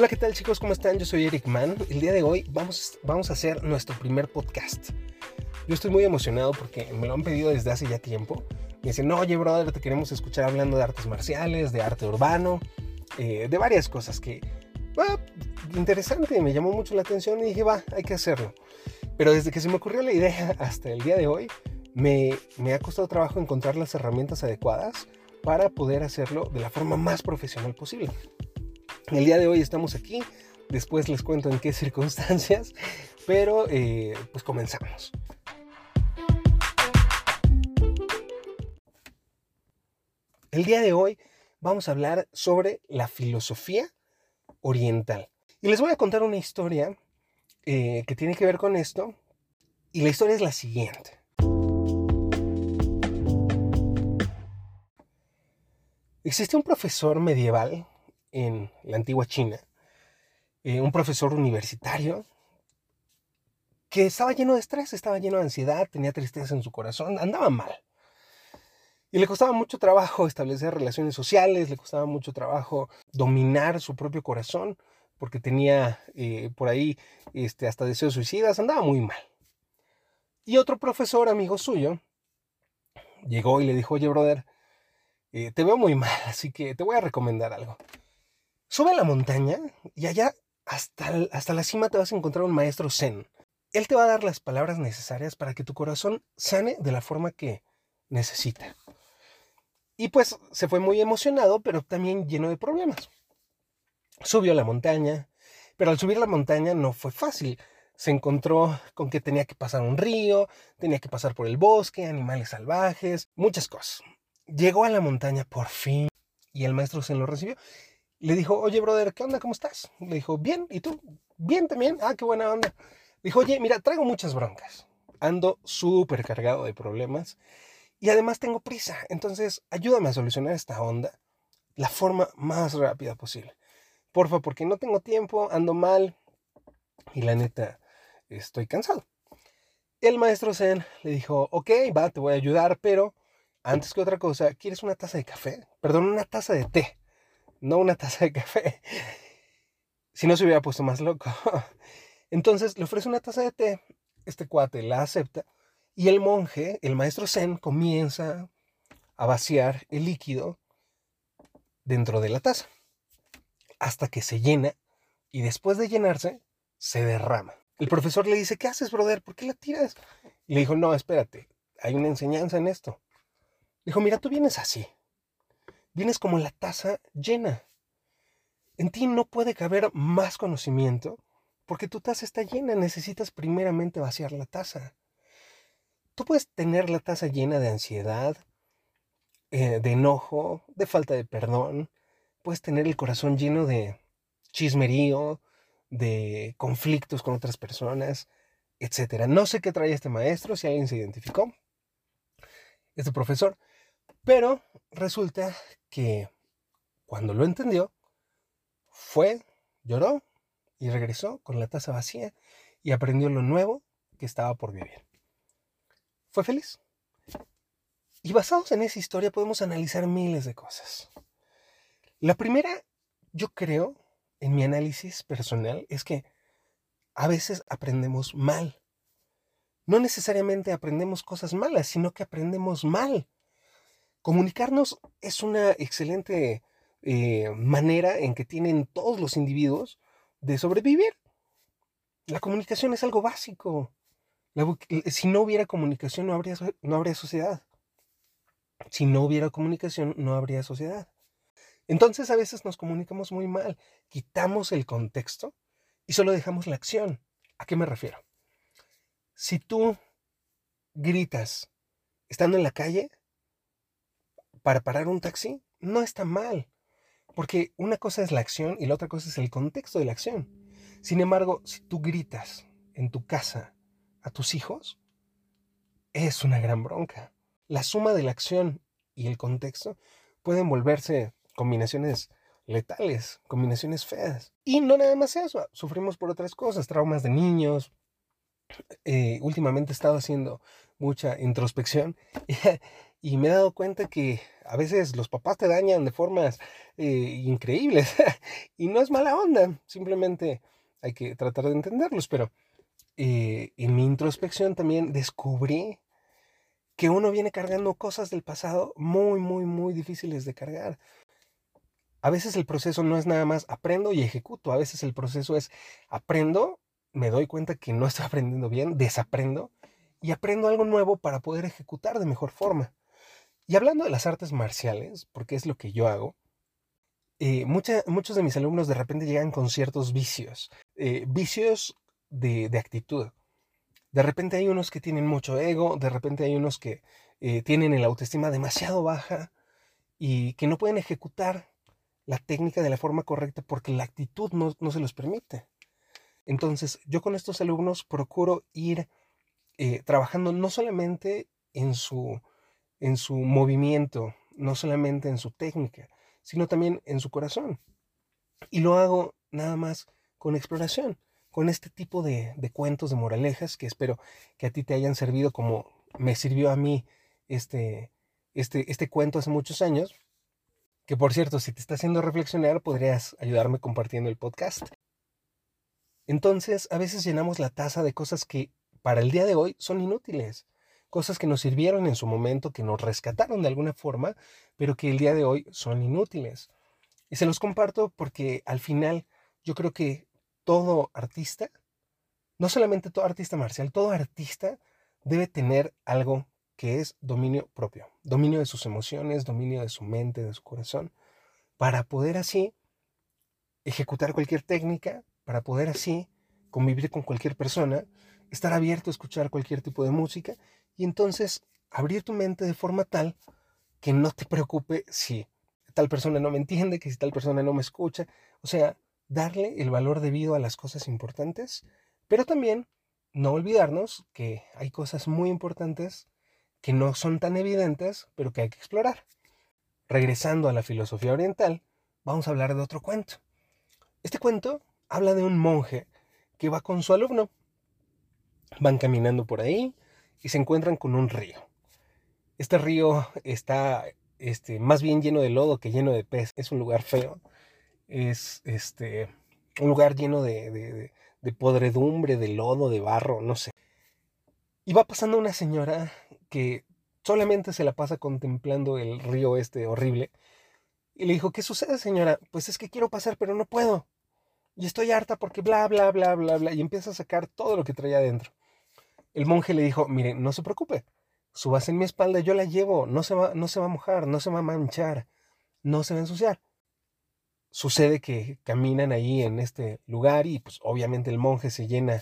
Hola, ¿qué tal chicos? ¿Cómo están? Yo soy Eric Mann. El día de hoy vamos, vamos a hacer nuestro primer podcast. Yo estoy muy emocionado porque me lo han pedido desde hace ya tiempo. Me dicen, no, oye, brother, te queremos escuchar hablando de artes marciales, de arte urbano, eh, de varias cosas que, interesante, me llamó mucho la atención y dije, va, hay que hacerlo. Pero desde que se me ocurrió la idea hasta el día de hoy, me, me ha costado trabajo encontrar las herramientas adecuadas para poder hacerlo de la forma más profesional posible. El día de hoy estamos aquí, después les cuento en qué circunstancias, pero eh, pues comenzamos. El día de hoy vamos a hablar sobre la filosofía oriental. Y les voy a contar una historia eh, que tiene que ver con esto. Y la historia es la siguiente. Existe un profesor medieval en la antigua China, eh, un profesor universitario, que estaba lleno de estrés, estaba lleno de ansiedad, tenía tristeza en su corazón, andaba mal. Y le costaba mucho trabajo establecer relaciones sociales, le costaba mucho trabajo dominar su propio corazón, porque tenía eh, por ahí este, hasta deseos suicidas, andaba muy mal. Y otro profesor, amigo suyo, llegó y le dijo, oye, brother, eh, te veo muy mal, así que te voy a recomendar algo. Sube a la montaña y allá hasta, hasta la cima te vas a encontrar un maestro zen. Él te va a dar las palabras necesarias para que tu corazón sane de la forma que necesita. Y pues se fue muy emocionado, pero también lleno de problemas. Subió la montaña, pero al subir la montaña no fue fácil. Se encontró con que tenía que pasar un río, tenía que pasar por el bosque, animales salvajes, muchas cosas. Llegó a la montaña por fin y el maestro se lo recibió le dijo, oye, brother, ¿qué onda? ¿Cómo estás? Le dijo, bien, ¿y tú? Bien también. Ah, qué buena onda. dijo, oye, mira, traigo muchas broncas. Ando súper cargado de problemas y además tengo prisa. Entonces, ayúdame a solucionar esta onda la forma más rápida posible. Porfa, porque no tengo tiempo, ando mal y la neta, estoy cansado. El maestro Zen le dijo, ok, va, te voy a ayudar, pero antes que otra cosa, ¿quieres una taza de café? Perdón, una taza de té no una taza de café. Si no se hubiera puesto más loco. Entonces le ofrece una taza de té, este cuate la acepta y el monje, el maestro Zen, comienza a vaciar el líquido dentro de la taza hasta que se llena y después de llenarse se derrama. El profesor le dice, ¿qué haces, brother? ¿Por qué la tiras? Y le dijo, no, espérate, hay una enseñanza en esto. Dijo, mira, tú vienes así, vienes como la taza llena. En ti no puede caber más conocimiento porque tu taza está llena, necesitas primeramente vaciar la taza. Tú puedes tener la taza llena de ansiedad, eh, de enojo, de falta de perdón, puedes tener el corazón lleno de chismerío, de conflictos con otras personas, etc. No sé qué trae este maestro, si alguien se identificó, este profesor, pero resulta que cuando lo entendió, fue, lloró y regresó con la taza vacía y aprendió lo nuevo que estaba por vivir. Fue feliz. Y basados en esa historia podemos analizar miles de cosas. La primera, yo creo, en mi análisis personal, es que a veces aprendemos mal. No necesariamente aprendemos cosas malas, sino que aprendemos mal. Comunicarnos es una excelente eh, manera en que tienen todos los individuos de sobrevivir. La comunicación es algo básico. si no hubiera comunicación no habría, no habría sociedad. Si no hubiera comunicación no habría sociedad. Entonces a veces nos comunicamos muy mal, quitamos el contexto y solo dejamos la acción. ¿A qué me refiero? Si tú gritas estando en la calle, para parar un taxi no está mal, porque una cosa es la acción y la otra cosa es el contexto de la acción. Sin embargo, si tú gritas en tu casa a tus hijos, es una gran bronca. La suma de la acción y el contexto pueden volverse combinaciones letales, combinaciones feas. Y no nada más eso, sufrimos por otras cosas, traumas de niños. Eh, últimamente he estado haciendo mucha introspección Y me he dado cuenta que a veces los papás te dañan de formas eh, increíbles. y no es mala onda, simplemente hay que tratar de entenderlos. Pero eh, en mi introspección también descubrí que uno viene cargando cosas del pasado muy, muy, muy difíciles de cargar. A veces el proceso no es nada más aprendo y ejecuto. A veces el proceso es aprendo, me doy cuenta que no estoy aprendiendo bien, desaprendo y aprendo algo nuevo para poder ejecutar de mejor forma. Y hablando de las artes marciales, porque es lo que yo hago, eh, muchos de mis alumnos de repente llegan con ciertos vicios, eh, vicios de, actitud. De repente hay unos que tienen mucho ego, de repente hay unos que eh, tienen el autoestima demasiado baja y que no pueden ejecutar la técnica de la forma correcta porque la actitud no, no se los permite. Entonces, yo con estos alumnos procuro ir trabajando no solamente en su en su movimiento, no solamente en su técnica, sino también en su corazón. Y lo hago nada más con exploración, con este tipo de, cuentos, de moralejas, que espero que a ti te hayan servido como me sirvió a mí este, este, este cuento hace muchos años. Que por cierto, si te está haciendo reflexionar, podrías ayudarme compartiendo el podcast. Entonces, a veces llenamos la taza de cosas que para el día de hoy son inútiles cosas que nos sirvieron en su momento, que nos rescataron de alguna forma, pero que el día de hoy son inútiles. Y se los comparto porque al final yo creo que todo artista, no solamente todo artista marcial, todo artista debe tener algo que es dominio propio, dominio de sus emociones, dominio de su mente, de su corazón, para poder así ejecutar cualquier técnica, para poder así convivir con cualquier persona, estar abierto a escuchar cualquier tipo de música y entonces abrir tu mente de forma tal que no te preocupe si tal persona no me entiende, que si tal persona no me escucha. O sea, darle el valor debido a las cosas importantes, pero también no olvidarnos que hay cosas muy importantes que no son tan evidentes, pero que hay que explorar. Regresando a la filosofía oriental, vamos a hablar de otro cuento. Este cuento habla de un monje que va con su alumno. Van caminando por ahí, y se encuentran con un río. Este río está este, más bien lleno de lodo que lleno de pez. Es un lugar feo. Es este, un lugar lleno de, de, podredumbre, de lodo, de barro, no sé. Y va pasando una señora que solamente se la pasa contemplando el río este horrible. Y le dijo, ¿qué sucede señora? Pues es que quiero pasar, pero no puedo. Y estoy harta porque bla, bla, bla, bla, bla. Y empieza a sacar todo lo que traía adentro. El monje le dijo, mire, no se preocupe, subas en mi espalda, yo la llevo, no se, va, no se va a mojar, no se va a manchar, no se va a ensuciar. Sucede que caminan ahí en este lugar y pues obviamente el monje se llena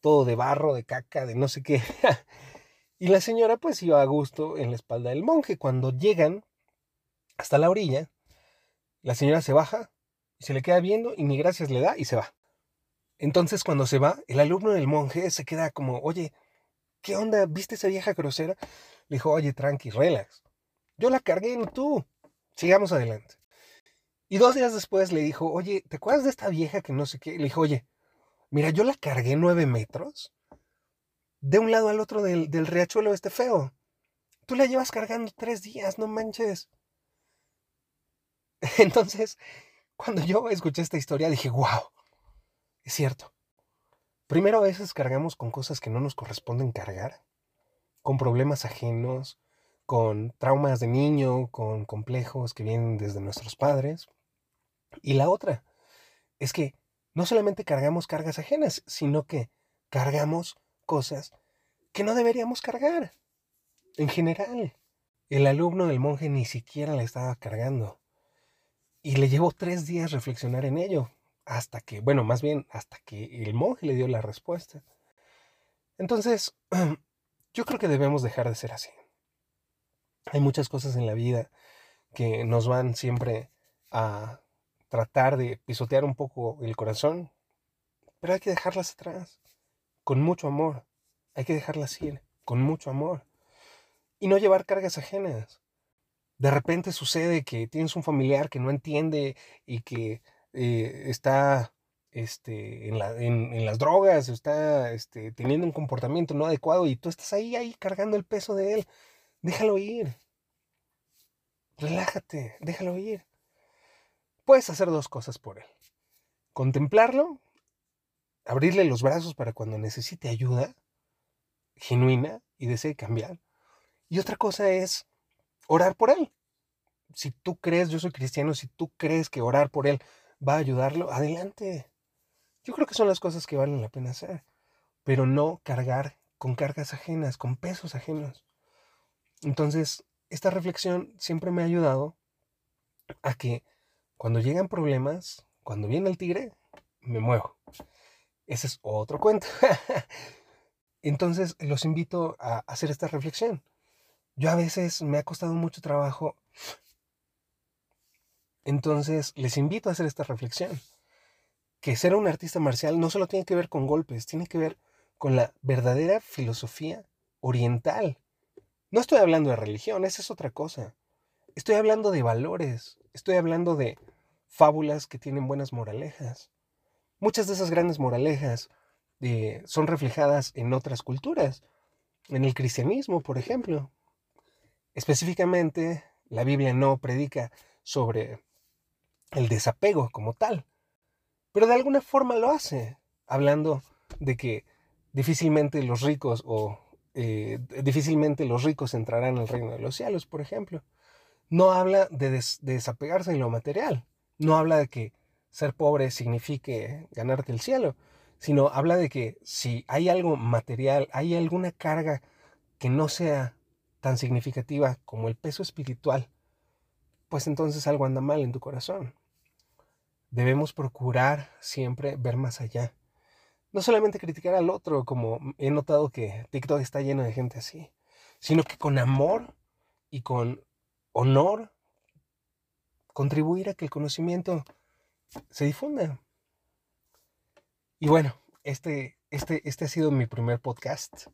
todo de barro, de caca, de no sé qué. y la señora pues iba a gusto en la espalda del monje. Cuando llegan hasta la orilla, la señora se baja y se le queda viendo y ni gracias le da y se va. Entonces cuando se va, el alumno del monje se queda como, oye, ¿qué onda? ¿Viste esa vieja grosera? Le dijo, oye, tranqui, relax. Yo la cargué, no tú. Sigamos adelante. Y dos días después le dijo, oye, ¿te acuerdas de esta vieja que no sé qué? Le dijo, oye, mira, yo la cargué nueve metros de un lado al otro del, del riachuelo este feo. Tú la llevas cargando tres días, no manches. Entonces, cuando yo escuché esta historia, dije, wow, es cierto. Primero a veces cargamos con cosas que no nos corresponden cargar, con problemas ajenos, con traumas de niño, con complejos que vienen desde nuestros padres. Y la otra es que no solamente cargamos cargas ajenas, sino que cargamos cosas que no deberíamos cargar. En general, el alumno del monje ni siquiera la estaba cargando. Y le llevó tres días reflexionar en ello hasta que, bueno, más bien hasta que el monje le dio la respuesta. Entonces, yo creo que debemos dejar de ser así. Hay muchas cosas en la vida que nos van siempre a tratar de pisotear un poco el corazón, pero hay que dejarlas atrás, con mucho amor. Hay que dejarlas ir, con mucho amor. Y no llevar cargas ajenas. De repente sucede que tienes un familiar que no entiende y que eh, está este, en, la, en, las drogas, está este, teniendo un comportamiento no adecuado y tú estás ahí, ahí cargando el peso de él. Déjalo ir, relájate, déjalo ir. Puedes hacer dos cosas por él. Contemplarlo, abrirle los brazos para cuando necesite ayuda genuina y desee cambiar. Y otra cosa es orar por él. Si tú crees, yo soy cristiano, si tú crees que orar por él va a ayudarlo, adelante. Yo creo que son las cosas que valen la pena hacer, pero no cargar con cargas ajenas, con pesos ajenos. Entonces, esta reflexión siempre me ha ayudado a que cuando llegan problemas, cuando viene el tigre, me muevo. Ese es otro cuento. Entonces, los invito a hacer esta reflexión. Yo a veces me ha costado mucho trabajo. Entonces, les invito a hacer esta reflexión. Que ser un artista marcial no solo tiene que ver con golpes, tiene que ver con la verdadera filosofía oriental. No estoy hablando de religión, esa es otra cosa. Estoy hablando de valores, estoy hablando de fábulas que tienen buenas moralejas. Muchas de esas grandes moralejas eh, son reflejadas en otras culturas, en el cristianismo, por ejemplo. Específicamente, la Biblia no predica sobre el desapego como tal, pero de alguna forma lo hace, hablando de que difícilmente los ricos o eh, difícilmente los ricos entrarán al reino de los cielos, por ejemplo. No habla de, desapegarse en lo material, no habla de que ser pobre signifique ganarte el cielo, sino habla de que si hay algo material, hay alguna carga que no sea tan significativa como el peso espiritual, pues entonces algo anda mal en tu corazón. Debemos procurar siempre ver más allá. No solamente criticar al otro, como he notado que TikTok está lleno de gente así, sino que con amor y con honor contribuir a que el conocimiento se difunda. Y bueno, este, este, este ha sido mi primer podcast.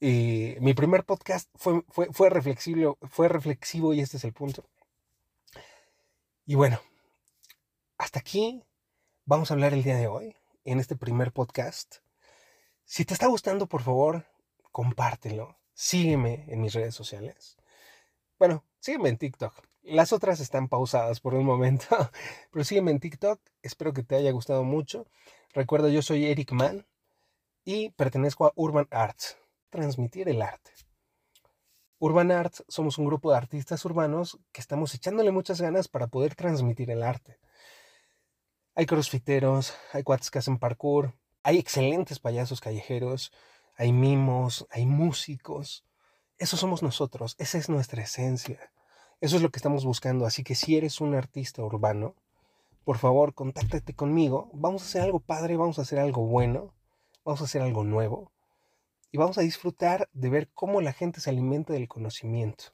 Eh, mi primer podcast fue, fue, fue, reflexivo, fue reflexivo y este es el punto. Y bueno, hasta aquí vamos a hablar el día de hoy, en este primer podcast. Si te está gustando, por favor, compártelo. Sígueme en mis redes sociales. Bueno, sígueme en TikTok. Las otras están pausadas por un momento, pero sígueme en TikTok. Espero que te haya gustado mucho. Recuerda, yo soy Eric Mann y pertenezco a Urban Arts transmitir el arte. Urban Art somos un grupo de artistas urbanos que estamos echándole muchas ganas para poder transmitir el arte. Hay crossfiteros, hay cuates que hacen parkour, hay excelentes payasos callejeros, hay mimos, hay músicos. Eso somos nosotros, esa es nuestra esencia. Eso es lo que estamos buscando. Así que si eres un artista urbano, por favor, contáctate conmigo. Vamos a hacer algo padre, vamos a hacer algo bueno, vamos a hacer algo nuevo y vamos a disfrutar de ver cómo la gente se alimenta del conocimiento.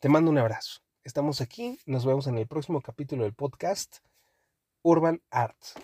Te mando un abrazo. Estamos aquí, nos vemos en el próximo capítulo del podcast Urban Art.